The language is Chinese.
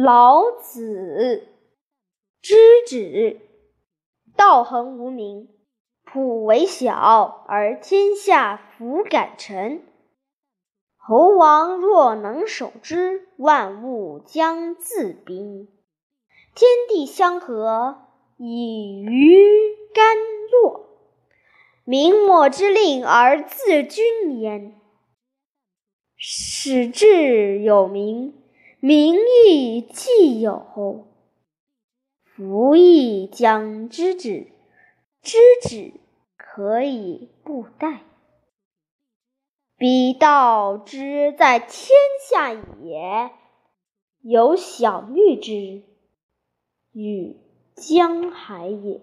老子知止，道恒无名，朴为小，而天下弗敢臣。侯王若能守之，万物将自宾。天地相合，以鱼甘露。明末之令而自君焉。始至有名，名亦既有，夫亦将知止。知止可以不殆。彼道之在天下也，有小欲之，与江海也。